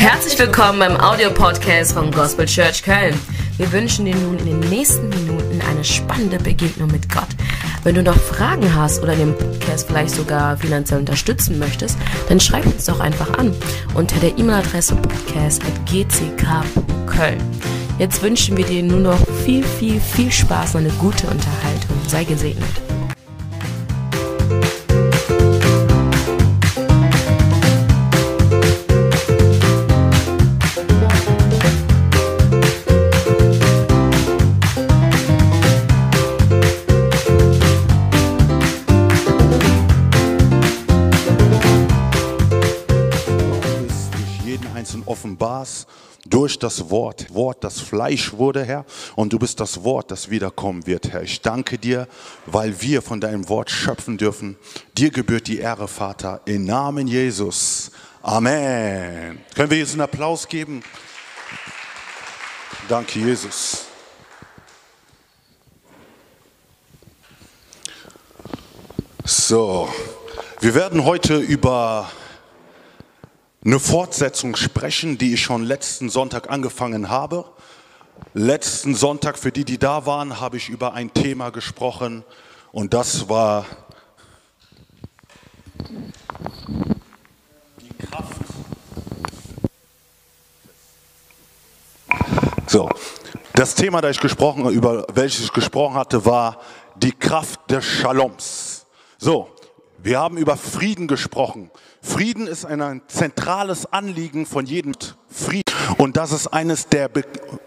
Herzlich willkommen beim Audiopodcast vom Gospel Church Köln. Wir wünschen dir nun in den nächsten Minuten eine spannende Begegnung mit Gott. Wenn du noch Fragen hast oder den Podcast vielleicht sogar finanziell unterstützen möchtest, dann schreib uns doch einfach an unter der E-Mail-Adresse podcast.gck.köln. Jetzt wünschen wir dir nur noch viel, viel, viel Spaß und eine gute Unterhaltung. Sei gesegnet. Durch das Wort. Wort, das Fleisch wurde, Herr, und du bist das Wort, das wiederkommen wird, Herr. Ich danke dir, weil wir von deinem Wort schöpfen dürfen. Dir gebührt die Ehre, Vater, im Namen Jesus. Amen. Können wir jetzt einen Applaus geben? Danke, Jesus. So, wir werden heute über eine Fortsetzung sprechen, die ich schon letzten Sonntag angefangen habe. Letzten Sonntag, für die, die da waren, habe ich über ein Thema gesprochen und das war die Kraft. So, das Thema, das ich gesprochen, über welches ich gesprochen hatte, war die Kraft des Shaloms. So, wir haben über Frieden gesprochen. Frieden ist ein zentrales Anliegen von jedem Frieden. Und das ist eines der,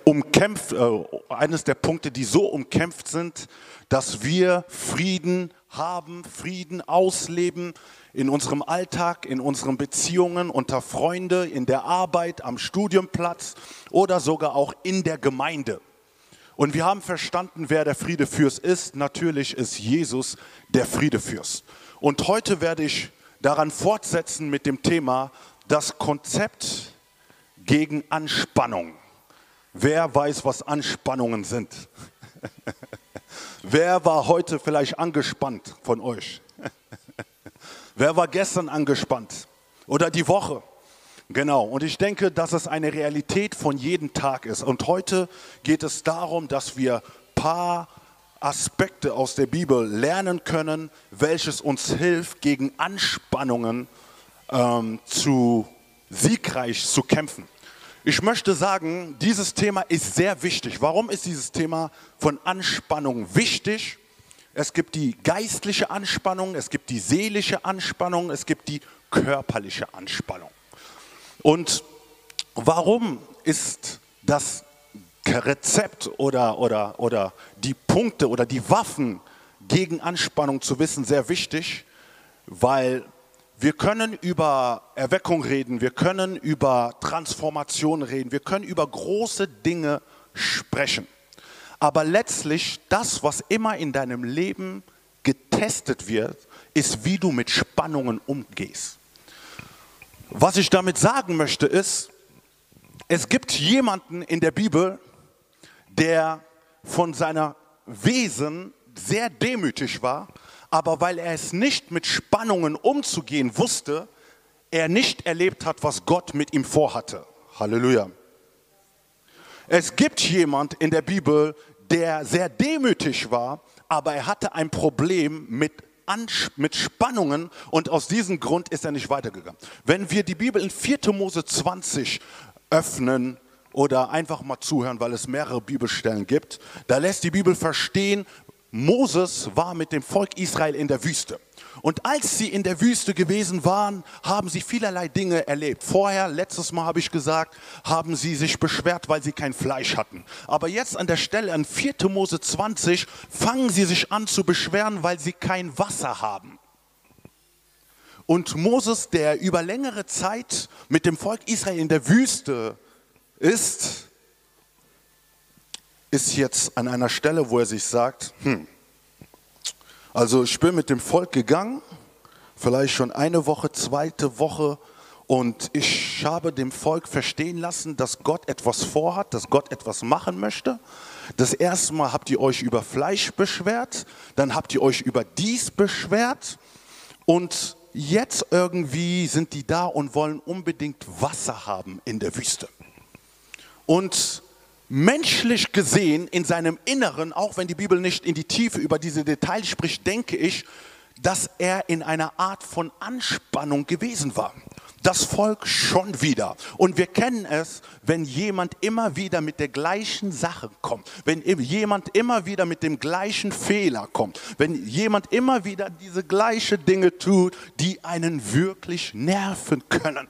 umkämpft, äh, eines der Punkte, die so umkämpft sind, dass wir Frieden haben, Frieden ausleben in unserem Alltag, in unseren Beziehungen unter Freunde, in der Arbeit, am Studienplatz oder sogar auch in der Gemeinde. Und wir haben verstanden, wer der Friedefürst ist. Natürlich ist Jesus der Friedefürst. Und heute werde ich daran fortsetzen mit dem Thema das Konzept gegen Anspannung. Wer weiß, was Anspannungen sind? Wer war heute vielleicht angespannt von euch? Wer war gestern angespannt? Oder die Woche? Genau, und ich denke, dass es eine Realität von jedem Tag ist. Und heute geht es darum, dass wir paar Aspekte aus der Bibel lernen können, welches uns hilft, gegen Anspannungen ähm, zu siegreich zu kämpfen. Ich möchte sagen, dieses Thema ist sehr wichtig. Warum ist dieses Thema von Anspannung wichtig? Es gibt die geistliche Anspannung, es gibt die seelische Anspannung, es gibt die körperliche Anspannung. Und warum ist das Rezept oder, oder, oder die Punkte oder die Waffen gegen Anspannung zu wissen sehr wichtig? Weil wir können über Erweckung reden, wir können über Transformation reden, wir können über große Dinge sprechen. Aber letztlich das, was immer in deinem Leben getestet wird, ist, wie du mit Spannungen umgehst. Was ich damit sagen möchte ist, es gibt jemanden in der Bibel, der von seiner Wesen sehr demütig war, aber weil er es nicht mit Spannungen umzugehen wusste, er nicht erlebt hat, was Gott mit ihm vorhatte. Halleluja. Es gibt jemand in der Bibel, der sehr demütig war, aber er hatte ein Problem mit, mit Spannungen und aus diesem Grund ist er nicht weitergegangen. Wenn wir die Bibel in 4. Mose 20 öffnen oder einfach mal zuhören, weil es mehrere Bibelstellen gibt, da lässt die Bibel verstehen, Moses war mit dem Volk Israel in der Wüste. Und als sie in der Wüste gewesen waren, haben sie vielerlei Dinge erlebt. Vorher, letztes Mal habe ich gesagt, haben sie sich beschwert, weil sie kein Fleisch hatten. Aber jetzt an der Stelle, an 4. Mose 20, fangen sie sich an zu beschweren, weil sie kein Wasser haben. Und Moses, der über längere Zeit mit dem Volk Israel in der Wüste ist, ist jetzt an einer Stelle, wo er sich sagt, hm, also ich bin mit dem Volk gegangen, vielleicht schon eine Woche, zweite Woche und ich habe dem Volk verstehen lassen, dass Gott etwas vorhat, dass Gott etwas machen möchte. Das erste Mal habt ihr euch über Fleisch beschwert, dann habt ihr euch über dies beschwert und jetzt irgendwie sind die da und wollen unbedingt Wasser haben in der Wüste. Und menschlich gesehen in seinem Inneren, auch wenn die Bibel nicht in die Tiefe über diese Details spricht, denke ich, dass er in einer Art von Anspannung gewesen war. Das Volk schon wieder. Und wir kennen es, wenn jemand immer wieder mit der gleichen Sache kommt, wenn jemand immer wieder mit dem gleichen Fehler kommt, wenn jemand immer wieder diese gleichen Dinge tut, die einen wirklich nerven können.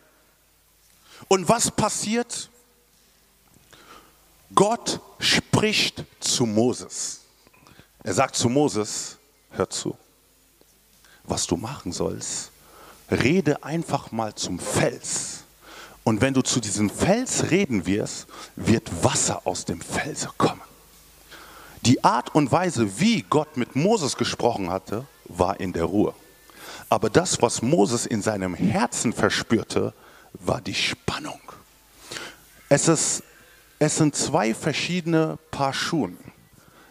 Und was passiert? Gott spricht zu Moses. Er sagt zu Moses, hör zu, was du machen sollst, rede einfach mal zum Fels. Und wenn du zu diesem Fels reden wirst, wird Wasser aus dem Fels kommen. Die Art und Weise, wie Gott mit Moses gesprochen hatte, war in der Ruhe. Aber das, was Moses in seinem Herzen verspürte, war die Spannung. Es, ist, es sind zwei verschiedene Paar Schuhen.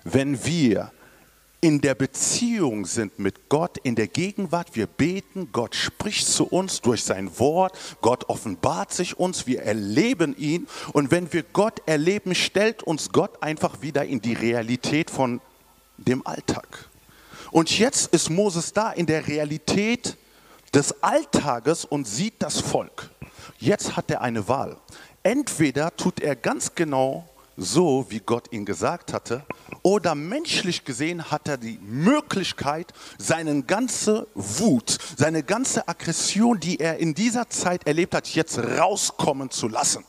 Wenn wir in der Beziehung sind mit Gott, in der Gegenwart. Wir beten, Gott spricht zu uns durch sein Wort, Gott offenbart sich uns, wir erleben ihn. Und wenn wir Gott erleben, stellt uns Gott einfach wieder in die Realität von dem Alltag. Und jetzt ist Moses da in der Realität des Alltages und sieht das Volk. Jetzt hat er eine Wahl. Entweder tut er ganz genau so, wie Gott ihn gesagt hatte, oder menschlich gesehen hat er die Möglichkeit, seine ganze Wut, seine ganze Aggression, die er in dieser Zeit erlebt hat, jetzt rauskommen zu lassen.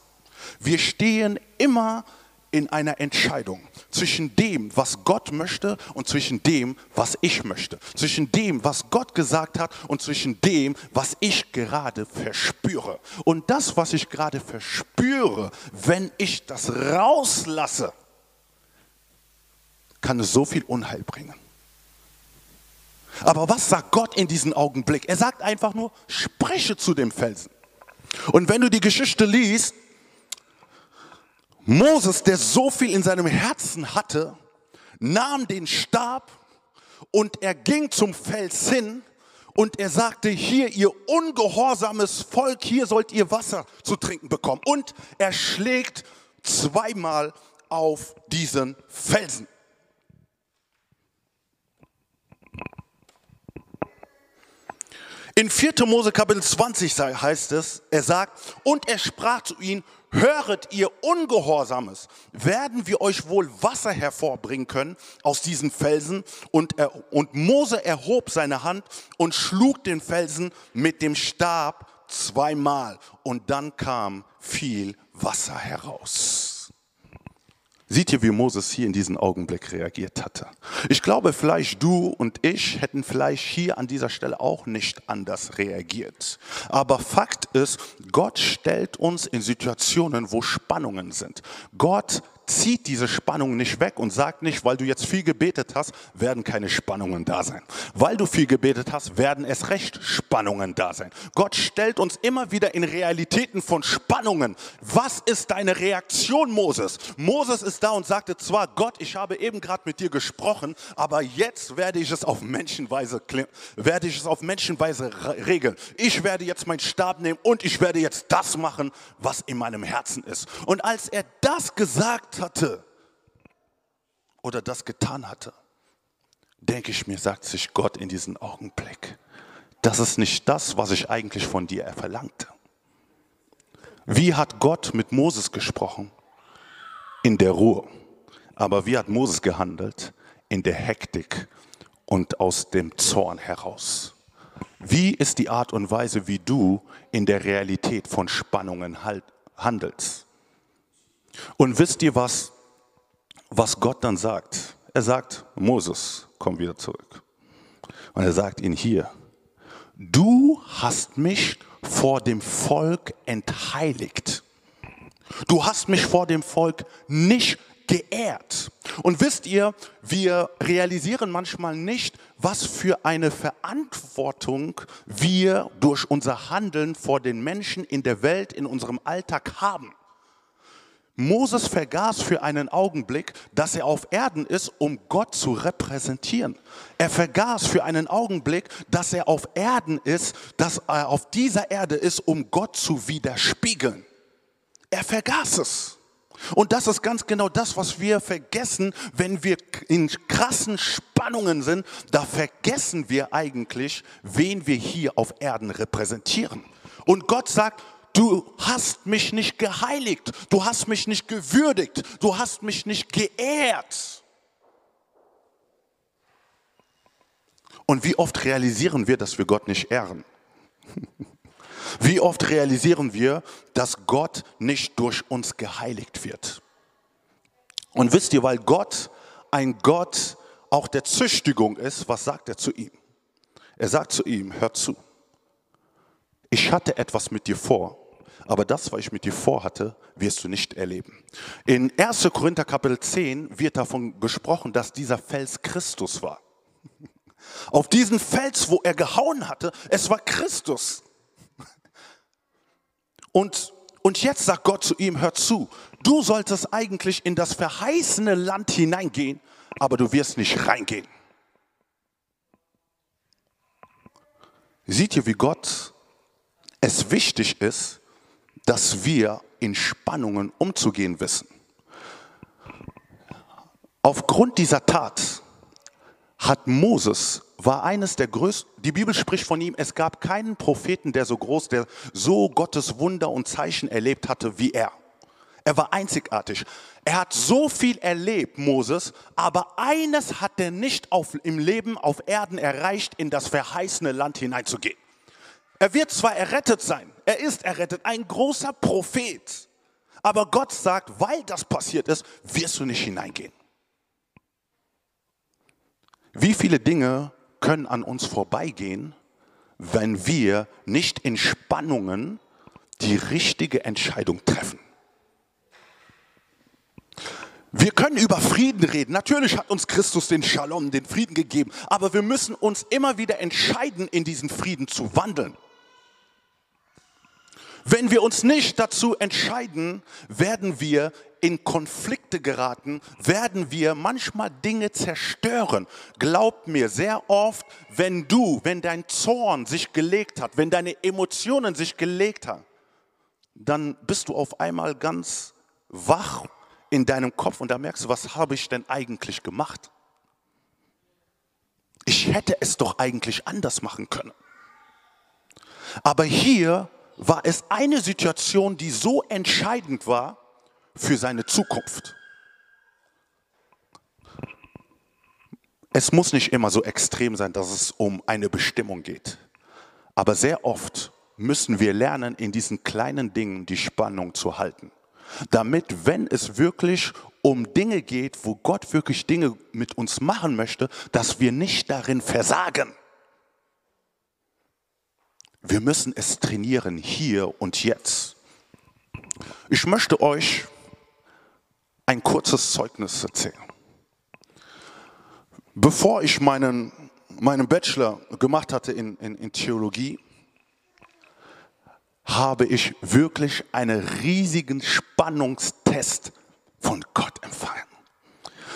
Wir stehen immer in einer Entscheidung zwischen dem, was Gott möchte und zwischen dem, was ich möchte. Zwischen dem, was Gott gesagt hat und zwischen dem, was ich gerade verspüre. Und das, was ich gerade verspüre, wenn ich das rauslasse, kann es so viel Unheil bringen. Aber was sagt Gott in diesem Augenblick? Er sagt einfach nur, spreche zu dem Felsen. Und wenn du die Geschichte liest, Moses, der so viel in seinem Herzen hatte, nahm den Stab und er ging zum Fels hin und er sagte, hier ihr ungehorsames Volk, hier sollt ihr Wasser zu trinken bekommen. Und er schlägt zweimal auf diesen Felsen. In 4. Mose Kapitel 20 heißt es, er sagt, und er sprach zu ihnen, höret ihr Ungehorsames, werden wir euch wohl Wasser hervorbringen können aus diesen Felsen. Und, er, und Mose erhob seine Hand und schlug den Felsen mit dem Stab zweimal. Und dann kam viel Wasser heraus. Seht ihr, wie Moses hier in diesem Augenblick reagiert hatte? Ich glaube, vielleicht du und ich hätten vielleicht hier an dieser Stelle auch nicht anders reagiert. Aber Fakt ist, Gott stellt uns in Situationen, wo Spannungen sind. Gott zieht diese Spannung nicht weg und sagt nicht, weil du jetzt viel gebetet hast, werden keine Spannungen da sein. Weil du viel gebetet hast, werden es recht Spannungen da sein. Gott stellt uns immer wieder in Realitäten von Spannungen. Was ist deine Reaktion, Moses? Moses ist da und sagte zwar, Gott, ich habe eben gerade mit dir gesprochen, aber jetzt werde ich es auf Menschenweise, werde ich es auf Menschenweise regeln. Ich werde jetzt meinen Stab nehmen und ich werde jetzt das machen, was in meinem Herzen ist. Und als er das gesagt hatte oder das getan hatte, denke ich mir, sagt sich Gott in diesem Augenblick, das ist nicht das, was ich eigentlich von dir verlangte. Wie hat Gott mit Moses gesprochen? In der Ruhe. Aber wie hat Moses gehandelt? In der Hektik und aus dem Zorn heraus. Wie ist die Art und Weise, wie du in der Realität von Spannungen handelst? Und wisst ihr was, was Gott dann sagt? Er sagt, Moses, komm wieder zurück. Und er sagt ihn hier, du hast mich vor dem Volk entheiligt. Du hast mich vor dem Volk nicht geehrt. Und wisst ihr, wir realisieren manchmal nicht, was für eine Verantwortung wir durch unser Handeln vor den Menschen in der Welt, in unserem Alltag haben. Moses vergaß für einen Augenblick, dass er auf Erden ist, um Gott zu repräsentieren. Er vergaß für einen Augenblick, dass er auf Erden ist, dass er auf dieser Erde ist, um Gott zu widerspiegeln. Er vergaß es. Und das ist ganz genau das, was wir vergessen, wenn wir in krassen Spannungen sind. Da vergessen wir eigentlich, wen wir hier auf Erden repräsentieren. Und Gott sagt, du hast mich nicht geheiligt, du hast mich nicht gewürdigt, du hast mich nicht geehrt. Und wie oft realisieren wir, dass wir Gott nicht ehren? Wie oft realisieren wir, dass Gott nicht durch uns geheiligt wird? Und wisst ihr, weil Gott ein Gott auch der Züchtigung ist, was sagt er zu ihm? Er sagt zu ihm, hör zu, ich hatte etwas mit dir vor, aber das, was ich mit dir vorhatte, wirst du nicht erleben. In 1. Korinther Kapitel 10 wird davon gesprochen, dass dieser Fels Christus war. Auf diesen Fels, wo er gehauen hatte, es war Christus. Und, und jetzt sagt Gott zu ihm, hör zu, du solltest eigentlich in das verheißene Land hineingehen, aber du wirst nicht reingehen. Seht ihr, wie Gott es wichtig ist, dass wir in Spannungen umzugehen wissen. Aufgrund dieser Tat hat Moses, war eines der größten, die Bibel spricht von ihm, es gab keinen Propheten, der so groß, der so Gottes Wunder und Zeichen erlebt hatte wie er. Er war einzigartig. Er hat so viel erlebt, Moses, aber eines hat er nicht auf, im Leben auf Erden erreicht, in das verheißene Land hineinzugehen. Er wird zwar errettet sein, er ist errettet, ein großer Prophet, aber Gott sagt, weil das passiert ist, wirst du nicht hineingehen. Wie viele Dinge können an uns vorbeigehen, wenn wir nicht in Spannungen die richtige Entscheidung treffen? Wir können über Frieden reden. Natürlich hat uns Christus den Shalom, den Frieden gegeben. Aber wir müssen uns immer wieder entscheiden, in diesen Frieden zu wandeln. Wenn wir uns nicht dazu entscheiden, werden wir in Konflikte geraten, werden wir manchmal Dinge zerstören. Glaubt mir, sehr oft, wenn du, wenn dein Zorn sich gelegt hat, wenn deine Emotionen sich gelegt haben, dann bist du auf einmal ganz wach in deinem Kopf und da merkst du, was habe ich denn eigentlich gemacht? Ich hätte es doch eigentlich anders machen können. Aber hier war es eine Situation, die so entscheidend war für seine Zukunft. Es muss nicht immer so extrem sein, dass es um eine Bestimmung geht. Aber sehr oft müssen wir lernen, in diesen kleinen Dingen die Spannung zu halten. Damit, wenn es wirklich um Dinge geht, wo Gott wirklich Dinge mit uns machen möchte, dass wir nicht darin versagen. Wir müssen es trainieren hier und jetzt. Ich möchte euch ein kurzes Zeugnis erzählen. Bevor ich meinen, meinen Bachelor gemacht hatte in, in, in Theologie, habe ich wirklich einen riesigen Spannungstest von Gott empfangen.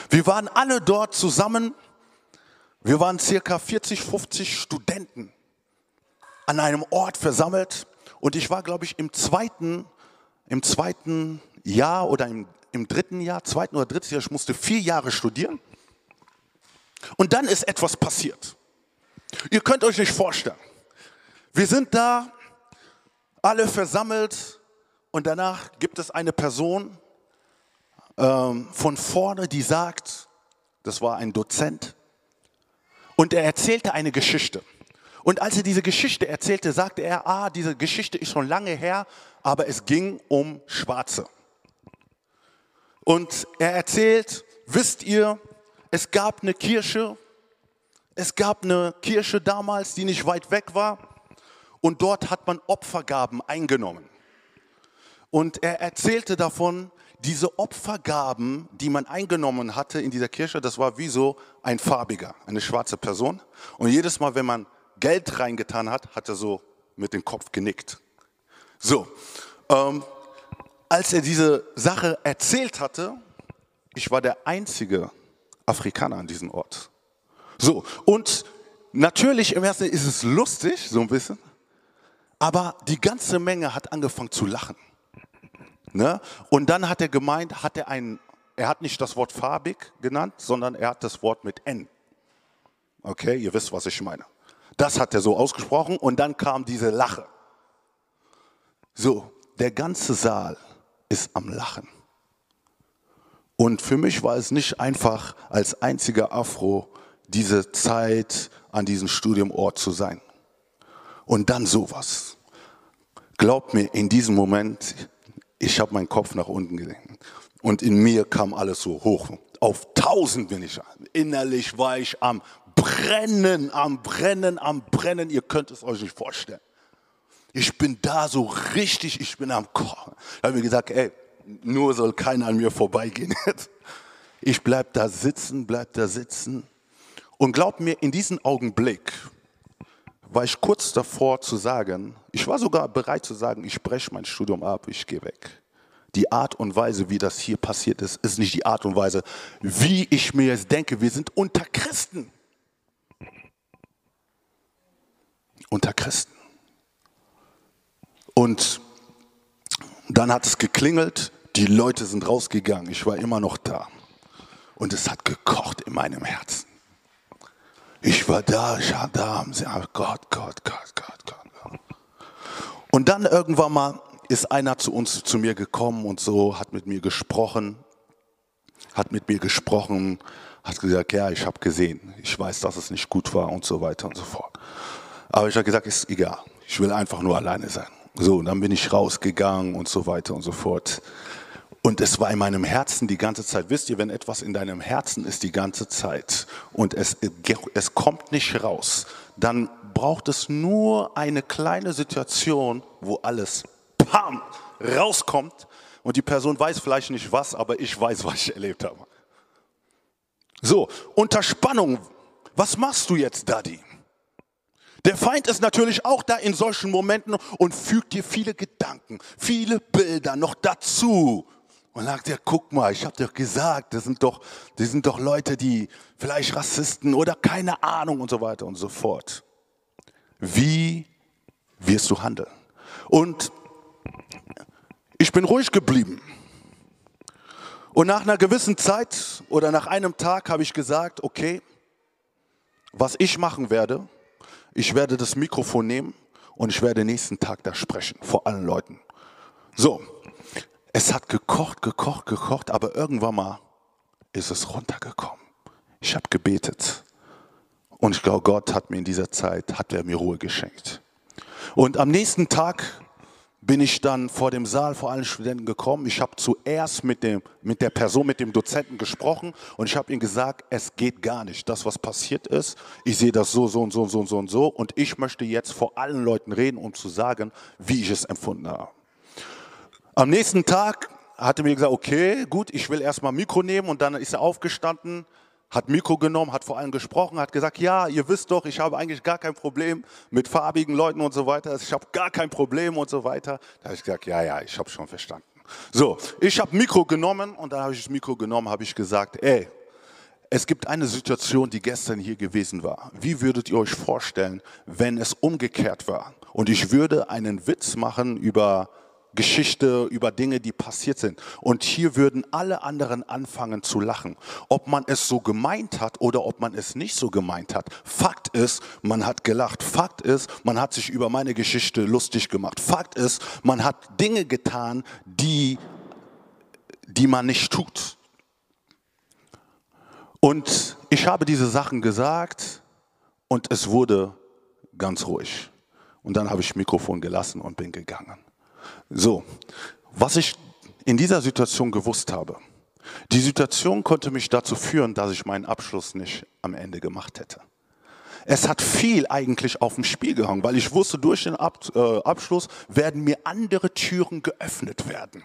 Wir waren alle dort zusammen. Wir waren circa 40, 50 Studenten an einem Ort versammelt und ich war, glaube ich, im zweiten, im zweiten Jahr oder im, im dritten Jahr, zweiten oder dritten Jahr, ich musste vier Jahre studieren. Und dann ist etwas passiert. Ihr könnt euch nicht vorstellen. Wir sind da, alle versammelt und danach gibt es eine Person ähm, von vorne, die sagt, das war ein Dozent, und er erzählte eine Geschichte. Und als er diese Geschichte erzählte, sagte er, ah, diese Geschichte ist schon lange her, aber es ging um Schwarze. Und er erzählt, wisst ihr, es gab eine Kirche, es gab eine Kirche damals, die nicht weit weg war, und dort hat man Opfergaben eingenommen. Und er erzählte davon, diese Opfergaben, die man eingenommen hatte in dieser Kirche, das war wie so ein farbiger, eine schwarze Person. Und jedes Mal, wenn man Geld reingetan hat, hat er so mit dem Kopf genickt. So, ähm, als er diese Sache erzählt hatte, ich war der einzige Afrikaner an diesem Ort. So, und natürlich im ersten ist es lustig, so ein bisschen, aber die ganze Menge hat angefangen zu lachen. Ne? Und dann hat er gemeint, hat er ein, er hat nicht das Wort farbig genannt, sondern er hat das Wort mit N. Okay, ihr wisst, was ich meine. Das hat er so ausgesprochen und dann kam diese Lache. So, der ganze Saal ist am Lachen. Und für mich war es nicht einfach, als einziger Afro diese Zeit an diesem Studiumort zu sein. Und dann sowas. Glaubt mir, in diesem Moment, ich habe meinen Kopf nach unten gelegt. Und in mir kam alles so hoch. Auf tausend bin ich. Innerlich war ich am Brennen, am Brennen, am Brennen. Ihr könnt es euch nicht vorstellen. Ich bin da so richtig, ich bin am Kochen. Da habe ich gesagt, ey, nur soll keiner an mir vorbeigehen. Ich bleib da sitzen, bleib da sitzen. Und glaub mir, in diesem Augenblick war ich kurz davor zu sagen, ich war sogar bereit zu sagen, ich breche mein Studium ab, ich gehe weg. Die Art und Weise, wie das hier passiert ist, ist nicht die Art und Weise, wie ich mir es denke. Wir sind unter Christen. Unter Christen. Und dann hat es geklingelt, die Leute sind rausgegangen, ich war immer noch da. Und es hat gekocht in meinem Herzen. Ich war da, ich war da, Gott, Gott, Gott, Gott, Gott. Und dann irgendwann mal ist einer zu uns, zu mir gekommen und so, hat mit mir gesprochen, hat mit mir gesprochen, hat gesagt, ja, ich habe gesehen, ich weiß, dass es nicht gut war und so weiter und so fort. Aber ich habe gesagt, ist egal, ich will einfach nur alleine sein. So, und dann bin ich rausgegangen und so weiter und so fort. Und es war in meinem Herzen die ganze Zeit. Wisst ihr, wenn etwas in deinem Herzen ist die ganze Zeit und es, es kommt nicht raus, dann braucht es nur eine kleine Situation, wo alles pam, rauskommt und die Person weiß vielleicht nicht was, aber ich weiß, was ich erlebt habe. So, unter Spannung, was machst du jetzt, Daddy? Der Feind ist natürlich auch da in solchen Momenten und fügt dir viele Gedanken, viele Bilder noch dazu. Und sagt er, guck mal, ich habe dir gesagt, das sind doch, das sind doch Leute, die vielleicht Rassisten oder keine Ahnung und so weiter und so fort. Wie wirst du handeln? Und ich bin ruhig geblieben. Und nach einer gewissen Zeit oder nach einem Tag habe ich gesagt, okay, was ich machen werde, ich werde das Mikrofon nehmen und ich werde nächsten Tag da sprechen, vor allen Leuten. So, es hat gekocht, gekocht, gekocht, aber irgendwann mal ist es runtergekommen. Ich habe gebetet und ich glaube, Gott hat mir in dieser Zeit, hat er mir Ruhe geschenkt. Und am nächsten Tag bin ich dann vor dem Saal vor allen Studenten gekommen. Ich habe zuerst mit, dem, mit der Person, mit dem Dozenten gesprochen und ich habe ihm gesagt, es geht gar nicht. Das, was passiert ist, ich sehe das so, so und so und so und so und so und ich möchte jetzt vor allen Leuten reden, um zu sagen, wie ich es empfunden habe. Am nächsten Tag hat er mir gesagt, okay, gut, ich will erstmal Mikro nehmen und dann ist er aufgestanden, hat Mikro genommen, hat vor allem gesprochen, hat gesagt, ja, ihr wisst doch, ich habe eigentlich gar kein Problem mit farbigen Leuten und so weiter. Ich habe gar kein Problem und so weiter. Da habe ich gesagt, ja, ja, ich habe schon verstanden. So, ich habe Mikro genommen und dann habe ich das Mikro genommen, habe ich gesagt, ey, es gibt eine Situation, die gestern hier gewesen war. Wie würdet ihr euch vorstellen, wenn es umgekehrt war? Und ich würde einen Witz machen über Geschichte, über Dinge, die passiert sind. Und hier würden alle anderen anfangen zu lachen. Ob man es so gemeint hat oder ob man es nicht so gemeint hat. Fakt ist, man hat gelacht. Fakt ist, man hat sich über meine Geschichte lustig gemacht. Fakt ist, man hat Dinge getan, die, die man nicht tut. Und ich habe diese Sachen gesagt und es wurde ganz ruhig. Und dann habe ich Mikrofon gelassen und bin gegangen. So, was ich in dieser Situation gewusst habe, die Situation konnte mich dazu führen, dass ich meinen Abschluss nicht am Ende gemacht hätte. Es hat viel eigentlich auf dem Spiel gehangen, weil ich wusste, durch den Ab äh, Abschluss werden mir andere Türen geöffnet werden.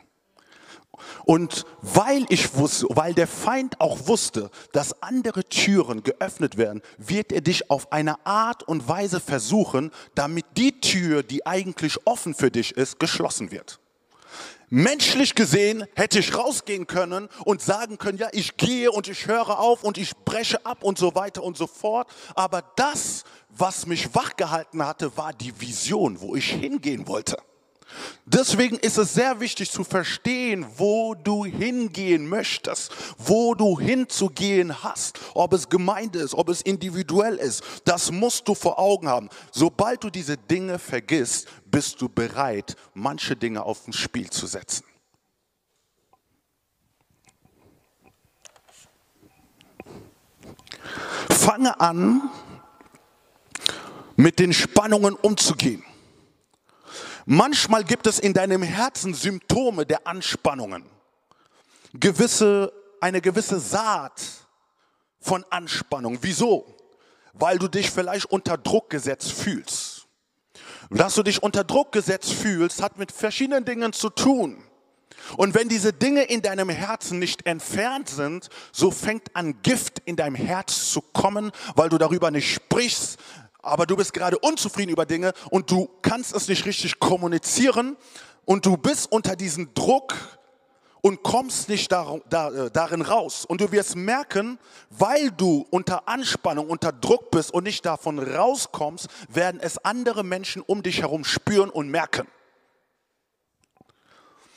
Und weil ich wusste, weil der Feind auch wusste, dass andere Türen geöffnet werden, wird er dich auf eine Art und Weise versuchen, damit die Tür, die eigentlich offen für dich ist, geschlossen wird. Menschlich gesehen hätte ich rausgehen können und sagen können, ja, ich gehe und ich höre auf und ich breche ab und so weiter und so fort. Aber das, was mich wachgehalten hatte, war die Vision, wo ich hingehen wollte. Deswegen ist es sehr wichtig zu verstehen, wo du hingehen möchtest, wo du hinzugehen hast, ob es Gemeinde ist, ob es individuell ist. Das musst du vor Augen haben. Sobald du diese Dinge vergisst, bist du bereit, manche Dinge auf ein Spiel zu setzen. Fange an, mit den Spannungen umzugehen. Manchmal gibt es in deinem Herzen Symptome der Anspannungen. Gewisse, eine gewisse Saat von Anspannung. Wieso? Weil du dich vielleicht unter Druck gesetzt fühlst. Dass du dich unter Druck gesetzt fühlst, hat mit verschiedenen Dingen zu tun. Und wenn diese Dinge in deinem Herzen nicht entfernt sind, so fängt an Gift in deinem Herz zu kommen, weil du darüber nicht sprichst, aber du bist gerade unzufrieden über Dinge und du kannst es nicht richtig kommunizieren und du bist unter diesem Druck und kommst nicht äh, darin raus. Und du wirst merken, weil du unter Anspannung, unter Druck bist und nicht davon rauskommst, werden es andere Menschen um dich herum spüren und merken.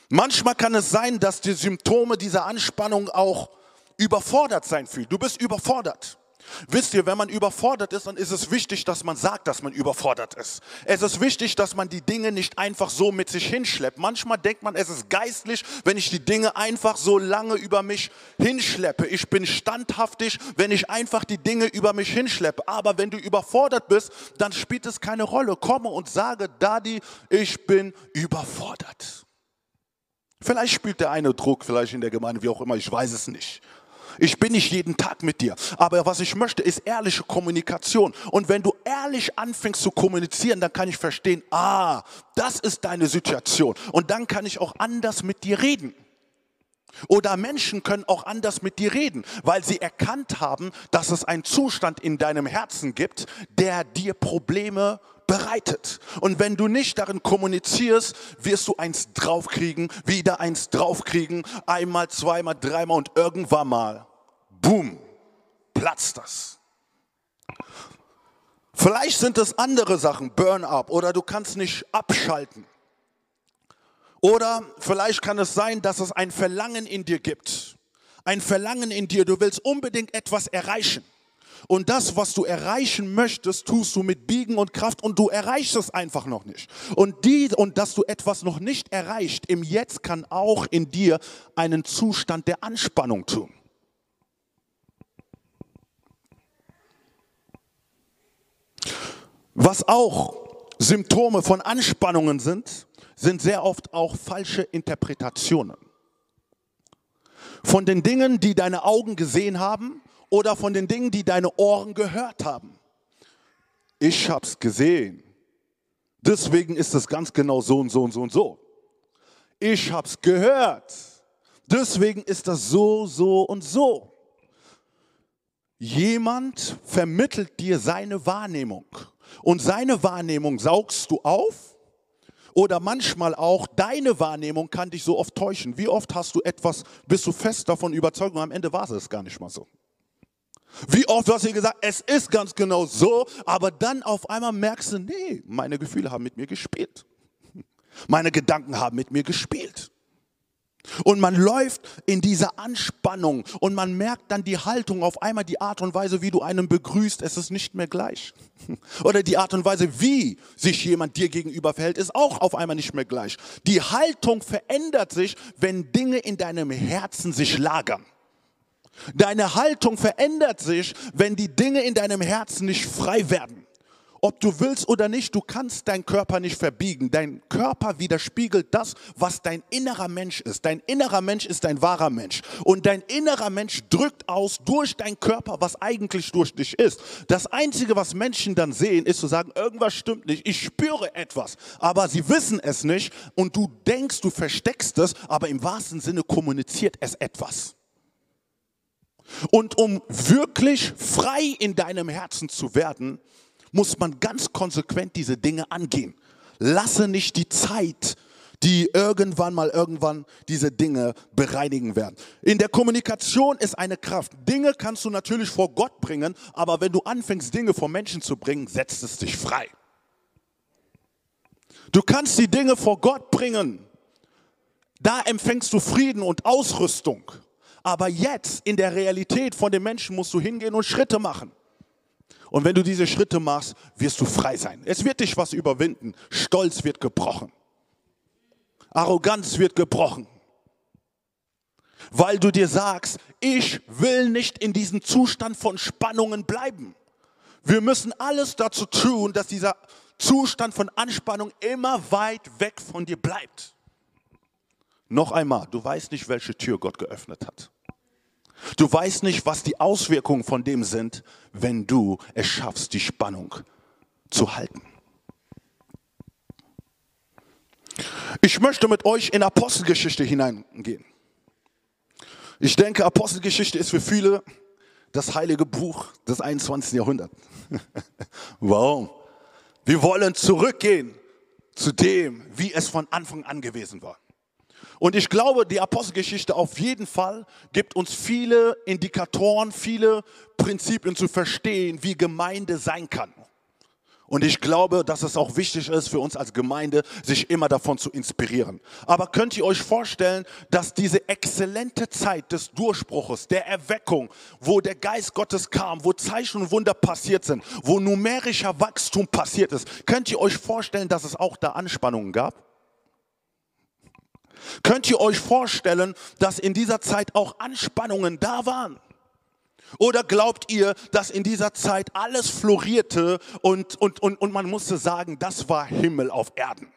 Manchmal kann es sein, dass die Symptome dieser Anspannung auch überfordert sein fühlen. Du bist überfordert. Wisst ihr, wenn man überfordert ist, dann ist es wichtig, dass man sagt, dass man überfordert ist. Es ist wichtig, dass man die Dinge nicht einfach so mit sich hinschleppt. Manchmal denkt man, es ist geistlich, wenn ich die Dinge einfach so lange über mich hinschleppe. Ich bin standhaftig, wenn ich einfach die Dinge über mich hinschleppe. Aber wenn du überfordert bist, dann spielt es keine Rolle. Komme und sage, Daddy, ich bin überfordert. Vielleicht spielt der eine Druck, vielleicht in der Gemeinde, wie auch immer, ich weiß es nicht. Ich bin nicht jeden Tag mit dir. Aber was ich möchte, ist ehrliche Kommunikation. Und wenn du ehrlich anfängst zu kommunizieren, dann kann ich verstehen, ah, das ist deine Situation. Und dann kann ich auch anders mit dir reden. Oder Menschen können auch anders mit dir reden, weil sie erkannt haben, dass es einen Zustand in deinem Herzen gibt, der dir Probleme bereitet. Und wenn du nicht darin kommunizierst, wirst du eins draufkriegen, wieder eins draufkriegen, einmal, zweimal, dreimal und irgendwann mal, boom, platzt das. Vielleicht sind es andere Sachen, Burn-up, oder du kannst nicht abschalten. Oder vielleicht kann es sein, dass es ein Verlangen in dir gibt. Ein Verlangen in dir, du willst unbedingt etwas erreichen. Und das, was du erreichen möchtest, tust du mit Biegen und Kraft und du erreichst es einfach noch nicht. Und, die, und dass du etwas noch nicht erreicht im Jetzt kann auch in dir einen Zustand der Anspannung tun. Was auch Symptome von Anspannungen sind, sind sehr oft auch falsche Interpretationen. Von den Dingen, die deine Augen gesehen haben oder von den Dingen, die deine Ohren gehört haben. Ich habe es gesehen. Deswegen ist es ganz genau so und so und so und so. Ich habe es gehört. Deswegen ist das so, so und so. Jemand vermittelt dir seine Wahrnehmung und seine Wahrnehmung saugst du auf oder manchmal auch deine Wahrnehmung kann dich so oft täuschen. Wie oft hast du etwas, bist du fest davon überzeugt und am Ende war es gar nicht mal so. Wie oft hast du gesagt, es ist ganz genau so, aber dann auf einmal merkst du, nee, meine Gefühle haben mit mir gespielt. Meine Gedanken haben mit mir gespielt. Und man läuft in dieser Anspannung und man merkt dann die Haltung, auf einmal die Art und Weise, wie du einen begrüßt, es ist nicht mehr gleich. Oder die Art und Weise, wie sich jemand dir gegenüber verhält, ist auch auf einmal nicht mehr gleich. Die Haltung verändert sich, wenn Dinge in deinem Herzen sich lagern. Deine Haltung verändert sich, wenn die Dinge in deinem Herzen nicht frei werden. Ob du willst oder nicht, du kannst deinen Körper nicht verbiegen. Dein Körper widerspiegelt das, was dein innerer Mensch ist. Dein innerer Mensch ist dein wahrer Mensch. Und dein innerer Mensch drückt aus durch deinen Körper, was eigentlich durch dich ist. Das Einzige, was Menschen dann sehen, ist zu sagen, irgendwas stimmt nicht. Ich spüre etwas. Aber sie wissen es nicht. Und du denkst, du versteckst es, aber im wahrsten Sinne kommuniziert es etwas. Und um wirklich frei in deinem Herzen zu werden, muss man ganz konsequent diese Dinge angehen. Lasse nicht die Zeit die irgendwann mal irgendwann diese Dinge bereinigen werden. In der Kommunikation ist eine Kraft. Dinge kannst du natürlich vor Gott bringen, aber wenn du anfängst, Dinge vor Menschen zu bringen, setzt es dich frei. Du kannst die Dinge vor Gott bringen. Da empfängst du Frieden und Ausrüstung. Aber jetzt in der Realität von den Menschen musst du hingehen und Schritte machen. Und wenn du diese Schritte machst, wirst du frei sein. Es wird dich was überwinden. Stolz wird gebrochen. Arroganz wird gebrochen. Weil du dir sagst, ich will nicht in diesem Zustand von Spannungen bleiben. Wir müssen alles dazu tun, dass dieser Zustand von Anspannung immer weit weg von dir bleibt. Noch einmal, du weißt nicht, welche Tür Gott geöffnet hat. Du weißt nicht, was die Auswirkungen von dem sind, wenn du es schaffst, die Spannung zu halten. Ich möchte mit euch in Apostelgeschichte hineingehen. Ich denke, Apostelgeschichte ist für viele das heilige Buch des 21. Jahrhunderts. Warum? Wir wollen zurückgehen zu dem, wie es von Anfang an gewesen war. Und ich glaube, die Apostelgeschichte auf jeden Fall gibt uns viele Indikatoren, viele Prinzipien zu verstehen, wie Gemeinde sein kann. Und ich glaube, dass es auch wichtig ist für uns als Gemeinde, sich immer davon zu inspirieren. Aber könnt ihr euch vorstellen, dass diese exzellente Zeit des Durchbruches, der Erweckung, wo der Geist Gottes kam, wo Zeichen und Wunder passiert sind, wo numerischer Wachstum passiert ist, könnt ihr euch vorstellen, dass es auch da Anspannungen gab? Könnt ihr euch vorstellen, dass in dieser Zeit auch Anspannungen da waren? Oder glaubt ihr, dass in dieser Zeit alles florierte und, und, und, und man musste sagen, das war Himmel auf Erden?